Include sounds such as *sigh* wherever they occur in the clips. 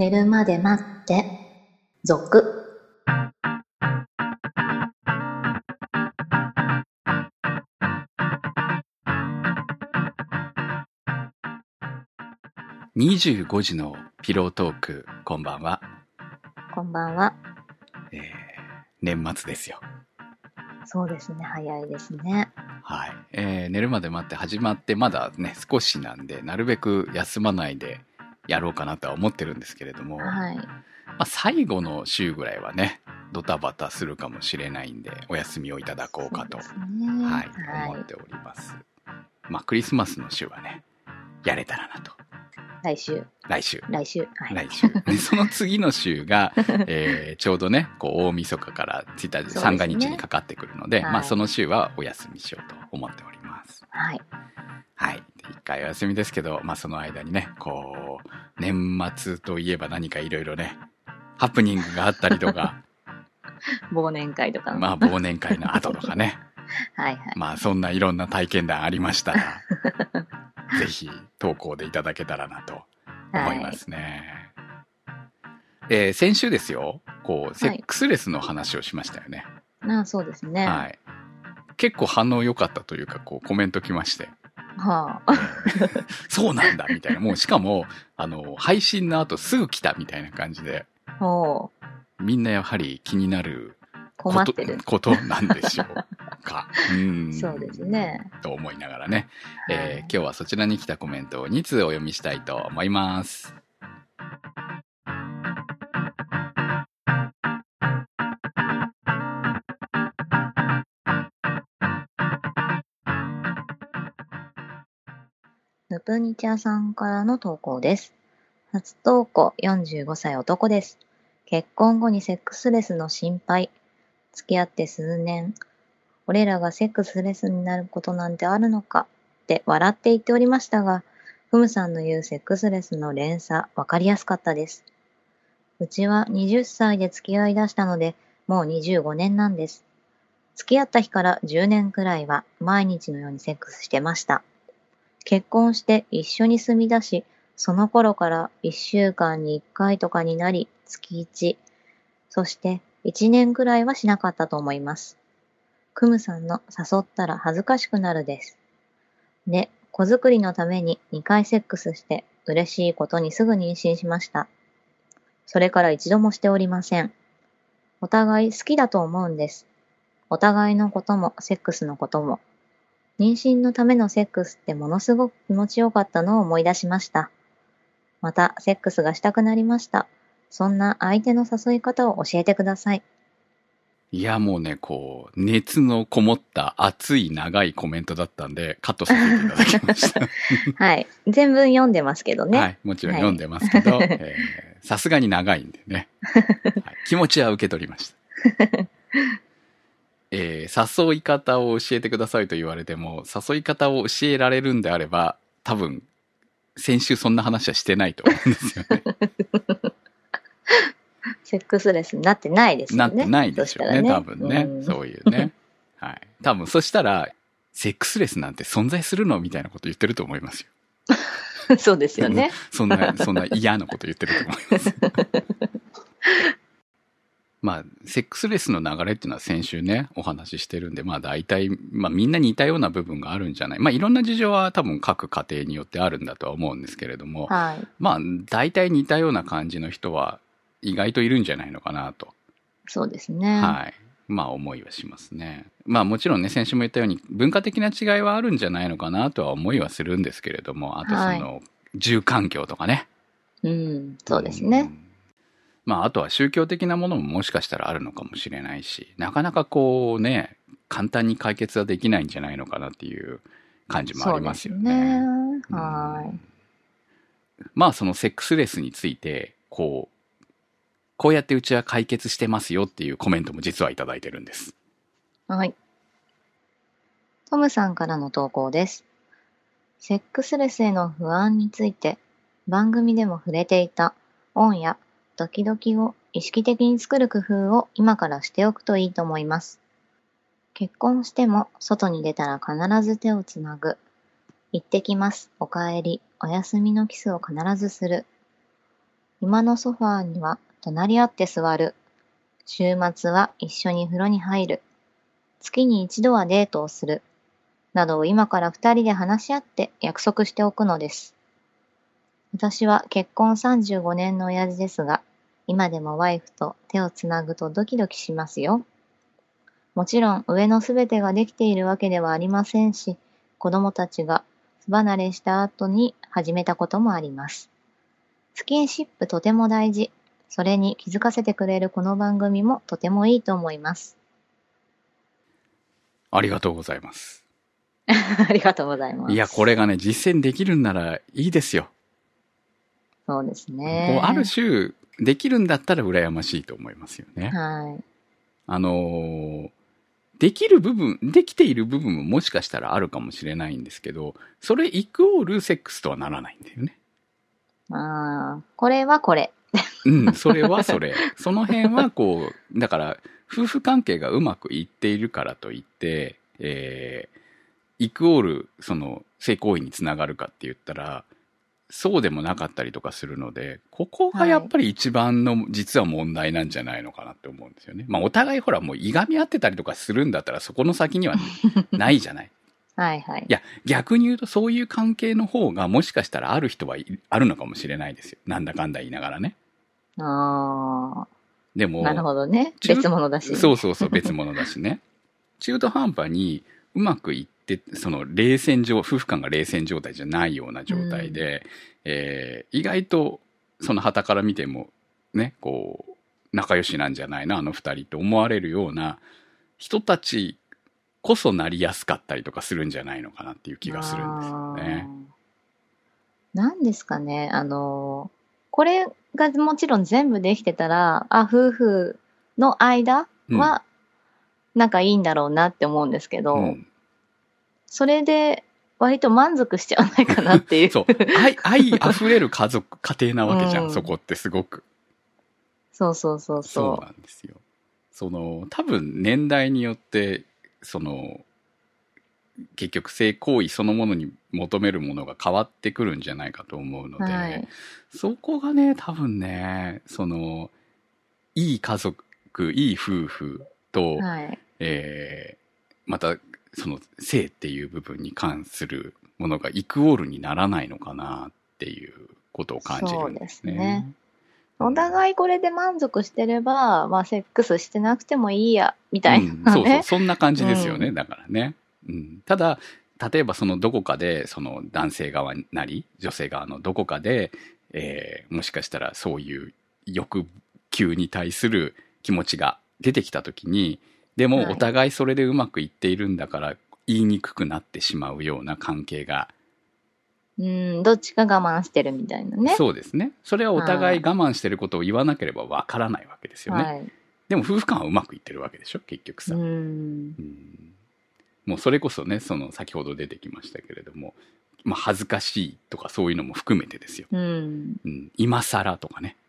寝るまで待って、続。25時のピロートーク、こんばんは。こんばんは。えー年末ですよ。そうですね、早いですね。はい。えー寝るまで待って始まってまだね、少しなんで、なるべく休まないでやろうかなとは思ってるんですけれども、まはい。あ、最後の週ぐらいはね、ドタバタするかもしれないんで、お休みをいただこうかと、ね。はい、はい。思っております。まあ、クリスマスの週はね、やれたらなと。来週、来週。来週。はい。来週。でその次の週が、*laughs* えーちょうどね、こう、大晦日から1日、三が日にかかってくるので、はいまあ、その週はお休みしようと思っております。はい。はい。回お休みですけど、まあ、その間にね、こう、年末といえば何かいろいろね、ハプニングがあったりとか、*laughs* 忘年会とかの。まあ、忘年会の後とかね、*laughs* はいはい。まあ、そんないろんな体験談ありましたら、*laughs* ぜひ投稿でいただけたらなと思いますね。えー先週ですよ、こう、セックスレスの話をしましたよね。はい。あそうですね。はい。結構反応良かったというか、こう、コメント来まして、はあ。*laughs* そうなんだ、みたいな。もう、しかも、あの、配信の後すぐ来たみたいな感じで、おうみんなやはり気になること困ってる。ことなんでしょうか。*laughs* うん。そうですね。と思いながらね、えー今日はそちらに来たコメントを2通お読みしたいと思います。プニチャさんからの投稿です。初投稿45歳男です。結婚後にセックスレスの心配。付き合って数年。俺らがセックスレスになることなんてあるのか？って笑って言っておりましたが、ふむさんの言うセックスレスの連鎖、わかりやすかったです。うちは20歳で付き合い出したので、もう25年なんです。付き合った日から10年くらいは毎日のようにセックスしてました。結婚して一緒に住み出し、その頃から1週間に1回とかになり、月1。そして1年くらいはしなかったと思います。クムさんの誘ったら恥ずかしくなるです。で、子作りのために2回セックスして嬉しいことにすぐ妊娠しました。それから一度もしておりません。お互い好きだと思うんです。お互いのこともセックスのことも。妊娠のためのセックスってものすごく気持ちよかったのを思い出しました。また、セックスがしたくなりました。そんな相手の誘い方を教えてください。いや、もうね、こう、熱のこもった熱い長いコメントだったんで、カットさせていただきました。*laughs* はい。全文読んでますけどね。はい。もちろん読んでますけど、えーさすがに長いんでね、はい気持ちは受け取りました。*laughs* えー誘い方を教えてくださいと言われても、誘い方を教えられるんであれば、多分、先週そんな話はしてないと思うんですよね。*laughs* セックスレスになってないですよね。なってないでしょうね、そしたら多分ね。うんそういうね。*laughs* はい。多分、そしたら、セックスレスなんて存在するのみたいなこと言ってると思いますよ。*laughs* そうですよね。そんな、そんな嫌なこと言ってると思います。まあ、セックスレスの流れっていうのは先週ね、お話ししてるんで、まあ大体、まあみんな似たような部分があるんじゃない？まあいろんな事情は多分各家庭によってあるんだとは思うんですけれども、はい。まあ大体似たような感じの人は意外といるんじゃないのかなと、そうですね。はい。まあ思いはしますね。まあもちろんね、先週も言ったように文化的な違いはあるんじゃないのかなとは思いはするんですけれども、あとその、住環境とかね。うん。そうですね。ん。まあ、あとは宗教的なものももしかしたらあるのかもしれないし、なかなかこうね、簡単に解決はできないんじゃないのかなっていう感じもありますよね。そうですね。はまあ、そのセックスレスについて、こう、こうやってうちは解決してますよっていうコメントも実はいただいてるんです。い。はい。トムさんからの投稿です。セックスレスへの不安について、番組でも触れていたオンやドキドキを意識的に作る工夫を今からしておくといいと思います。結婚しても外に出たら必ず手をつなぐ。行ってきます。お帰り。お休みのキスを必ずする。今のソファーには隣り合って座る。週末は一緒に風呂に入る。月に一度はデートをする。などを今から二人で話し合って約束しておくのです。私は結婚35年の親父ですが、今でもワイフと手をつなぐとドキドキしますよ。もちろん上のすべてができているわけではありませんし、子供たちが巣離れした後に始めたこともあります。スキンシップとても大事。それに気づかせてくれるこの番組もとてもいいと思います。ありがとうございます。*laughs* ありがとうございます。いや、これがね、実践できるんならいいですよ。そうですこね。うある種、できるんだったら羨ましいと思いますよね。はい。あのーできる部分、できている部分ももしかしたらあるかもしれないんですけど、それイクオールセックスとはならないんだよね。まあ、これはこれ。うん、それはそれ。その辺はこう、だから、夫婦関係がうまくいっているからといって、えー、イクオール、その、性行為につながるかって言ったら、そうでもなかったりとかするので、ここがやっぱり一番の実は問題なんじゃないのかなって思うんですよね。まあお互いほらもういがみ合ってたりとかするんだったらそこの先にはないじゃない。*laughs* はいはい。いや、逆に言うとそういう関係の方がもしかしたらある人はいあるのかもしれないですよ。なんだかんだ言いながらね。ああ、でも、なるほどね。中別物だし。そうそうそう、別物だしね。中途半端にうまくいって、その冷戦状、夫婦間が冷戦状態じゃないような状態で、えー意外とその旗から見ても、ね、こう、仲良しなんじゃないな、あの二人って思われるような人たちこそなりやすかったりとかするんじゃないのかなっていう気がするんですよね。なんですかね。あの、これがもちろん全部できてたら、あ、夫婦の間は仲いいんだろうなって思うんですけど、うんそれで割と満足しちゃわないかなっていう。そう。愛、愛溢れる家族、家庭なわけじゃん、うんそこってすごく。そうそうそうそうそなんですよ。その、多分年代によって、その、結局性行為そのものに求めるものが変わってくるんじゃないかと思うのう。で、はい。そこがね、多分ね、その、いい家族、いい夫婦と、はい。えーまた、その性っていう部分に関するものがイクオールにならないのかなっていうことを感じるんですね。ねお互いこれで満足してれば、まあ、セックスしてなくてもいいや、みたいうん、なそうそう、ね。そんな感じですよね、うんだからね。うん、ただ、例えばそのどこかで、その男性側なり、女性側のどこかで、えーもしかしたらそういう欲求に対する気持ちが出てきたときに、でもはいお互いそれでうまくいっているんだから、言いにくくなってしまうような関係が、うん、どっちか我慢してるみたいなね。そうですね。それはお互い我慢してることを言わなければわからないわけですよね。はい。でも夫婦間はうまくいってるわけでしょ、結局さ。うん。うんもうそれこそね、その先ほど出てきましたけれども、まあ恥ずかしいとかそういうのも含めてですよ。うん。うん、今更とかね、うん。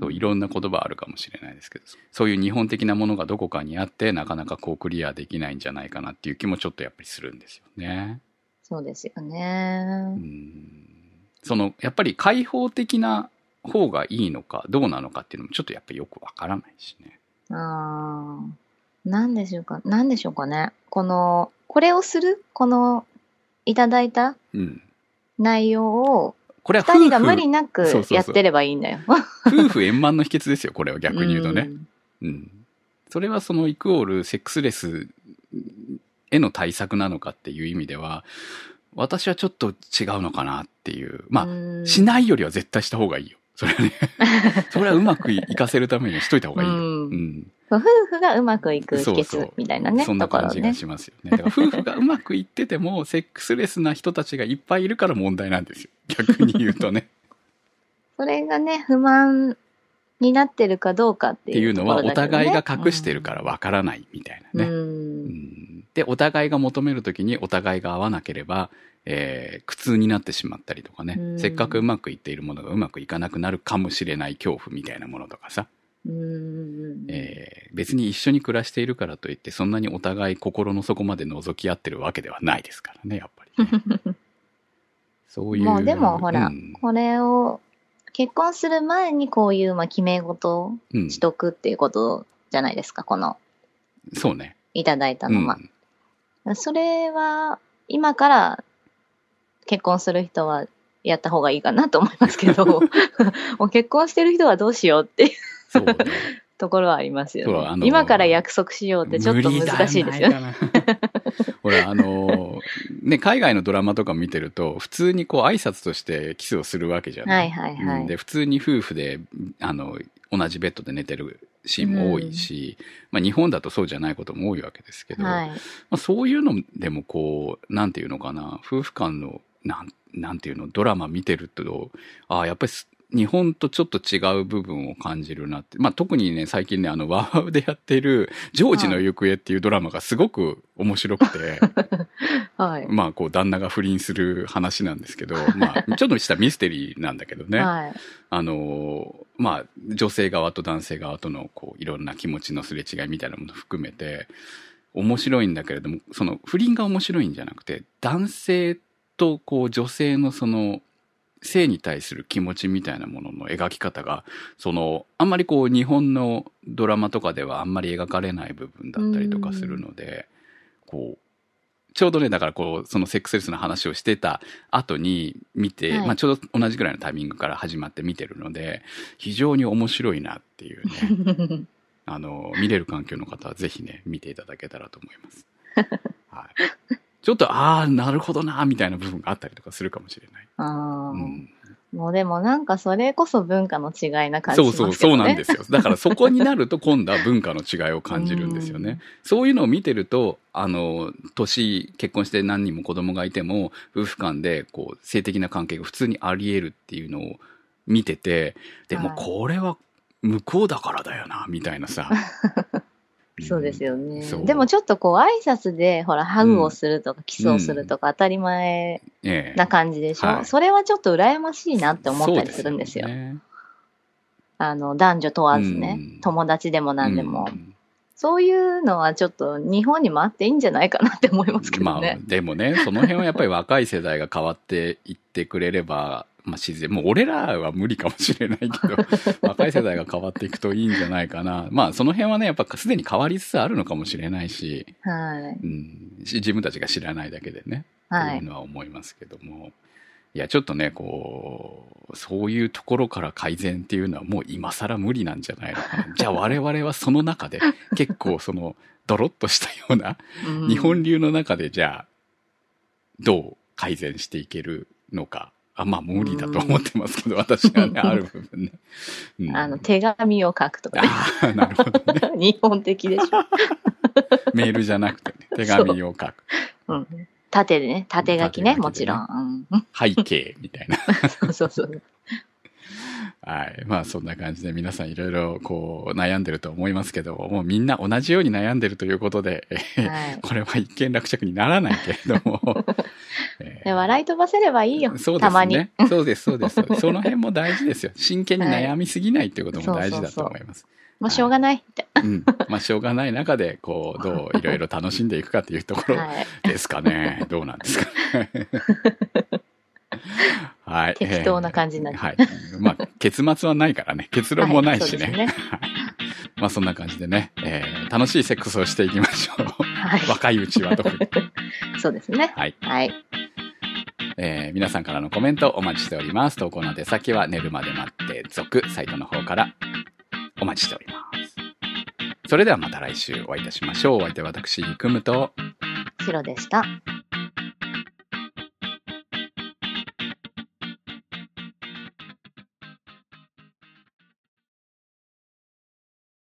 そういろんな言葉あるかもしれないですけど、そういう日本的なものがどこかにあって、なかなかこうクリアできないんじゃないかなっていう気もちょっとやっぱりするんですよね。そうですようね。ん、その、やっぱり開放的な方がいいのかどうなのかっていうのもちょっとやっぱりよくわからないしね。ああ。なんでしょうか、なんでしょうかね。この、これをするこの、いただいたうん。内容を、これは二人が無理なくやってればいいんだよ。夫婦円満の秘訣ですよ、これは逆に言うとね。んうん。それはそのイクオールセックスレスへの対策なのかっていう意味では、私はちょっと違うのかなっていう。まあ、うんしないよりは絶対した方がいいよ。それはね。*laughs* それはうまくいかせるためにはしといた方がいいよ。うんうん。夫婦がうまくいく秘訣みたいなね。そんな感じがね。しますよね。だから夫婦がうまくいってても、セックスレスな人たちがいっぱいいるから問題なんですよ。*laughs* 逆に言うとね。それがね、不満になってるかどうかっていうっていうのは、お互いが隠してるからわからないみたいなね。うん。うんで、お互いが求めるときにお互いが合わなければ、えー苦痛になってしまったりとかね、うんせっかくうまくいっているものがうまくいかなくなるかもしれない恐怖みたいなものとかさ、うん。えー別に一緒に暮らしているからといって、そんなにお互い心の底まで覗き合ってるわけではないですからね、やっぱりね、*laughs* そういう。もうでもほら、うんこれを結婚する前にこういう、まあ、決め事をうん。しとくっていうことじゃないですか、この、そうね。いただいたうんのは。それは、今から結婚する人はやった方がいいかなと思いますけど、*laughs* もう結婚してる人はどうしようっていうそうね。ところはありますよね。今から約束しようってちょっと難しいですよね。ね。*laughs* ほら、あのーね、海外のドラマとか見てると、普通にこう挨拶としてキスをするわけじゃない？はいはいはいうんで、普通に夫婦で、あの、同じベッドで寝てるシーンも多いし、まあ日本だとそうじゃないことも多いわけですけど、はい。まあ、そういうのでもこう、なんていうのかな、夫婦間の、なん、なんていうの、ドラマ見てると、ああ、やっぱりす日本とちょっと違う部分を感じるなって。まあ、特にね、最近ね、あの、ワウワウでやってる、ジョージの行方っていうドラマがすごく面白くて、はい。まあ、こう、旦那が不倫する話なんですけど、まあ、ちょっとしたミステリーなんだけどね。はい。あのーまあ、女性側と男性側との、こう、いろんな気持ちのすれ違いみたいなものを含めて、面白いんだけれども、その、不倫が面白いんじゃなくて、男性と、こう、女性のその、性に対する気持ちみたいなものの描き方が、その、あんまりこう、日本のドラマとかではあんまり描かれない部分だったりとかするので、こう、ちょうどね、だからこう、そのセックスレスの話をしてた後に見て、はいまあちょうど同じぐらいのタイミングから始まって見てるので、非常に面白いなっていうね、*laughs* あの、見れる環境の方はぜひね、見ていただけたらと思います。はい。ちょっと、ああ、なるほどな、みたいな部分があったりとかするかもしれない。あーうん、もうでもなんかそれこそ文化の違いな感じそう。そう、そうなんですよ。だからそこになると今度は文化の違いを感じるんですよね。そういうのを見てると、あの、年、結婚して何人も子供がいても、夫婦間で、こう、性的な関係が普通にあり得るっていうのを見てて、でもはいこれは向こうだからだよな、みたいなさ。*laughs* そうですよね。でもちょっとこう挨拶で、ほら、ハグをするとか、キスをするとか当たり前ええな感じでしょ、はい。それはちょっと羨ましいなって思ったりするんですよ。そうね。あの、男女問わずね、うん。友達でも何でも、うん。そういうのはちょっと日本にもあっていいんじゃないかなって思いますけどまあね。、でもね、その辺はやっぱり若い世代が変わっていってくれれば、まあ自然、もう俺らは無理かもしれないけど、*laughs* 若い世代が変わっていくといいんじゃないかな。まあその辺はね、やっぱすでに変わりつつあるのかもしれないし、はい。うん、し自分たちが知らないだけでね、はい。というのは思いますけども。いや、ちょっとね、こう、そういうところから改善っていうのはもう今更無理なんじゃないのかな。じゃあ我々はその中で *laughs* 結構その、ドロッとしたような、うん日本流の中でじゃあ、どう改善していけるのか。あまあ無理だと思ってますけど、私はね、ある部分ね。うんあの、手紙を書くとかね。あーなるほどね。日本的でしょ。メールじゃなくてね、手紙を書く。うん。縦でね、縦書きね、きでねもちろん。うん背景みたいな。*laughs* そうそうそう。はい。まあそんな感じで皆さんいろいろこう悩んでると思いますけど、もうみんな同じように悩んでるということで、えーはい。これは一見落着にならないけれども、*laughs* えーで笑い飛ばせればいいよ。そうでたますに。ね。そうです、そうです。その辺も大事ですよ。真剣に悩みすぎないっていうことも大事だと思います。もうしょうがないって。うん。まあ、しょうがない中で、こう、どう *laughs* いろいろ楽しんでいくかっていうところはい。ですかね。どうなんですかね。*laughs* はい。適当な感じになっちゃはい。まあ、結末はないからね。*laughs* 結論もないしね。はいそうですまあ、そんな感じでね、えー楽しいセックスをしていきましょう。はい。若いうちは特に。そうですね。はい。はい。えー皆さんからのコメントお待ちしております。投稿の手先は寝るまで待って続サイトの方からお待ちしております。それではまた来週お会いいたしましょう。お相手は私、くむと、白でした。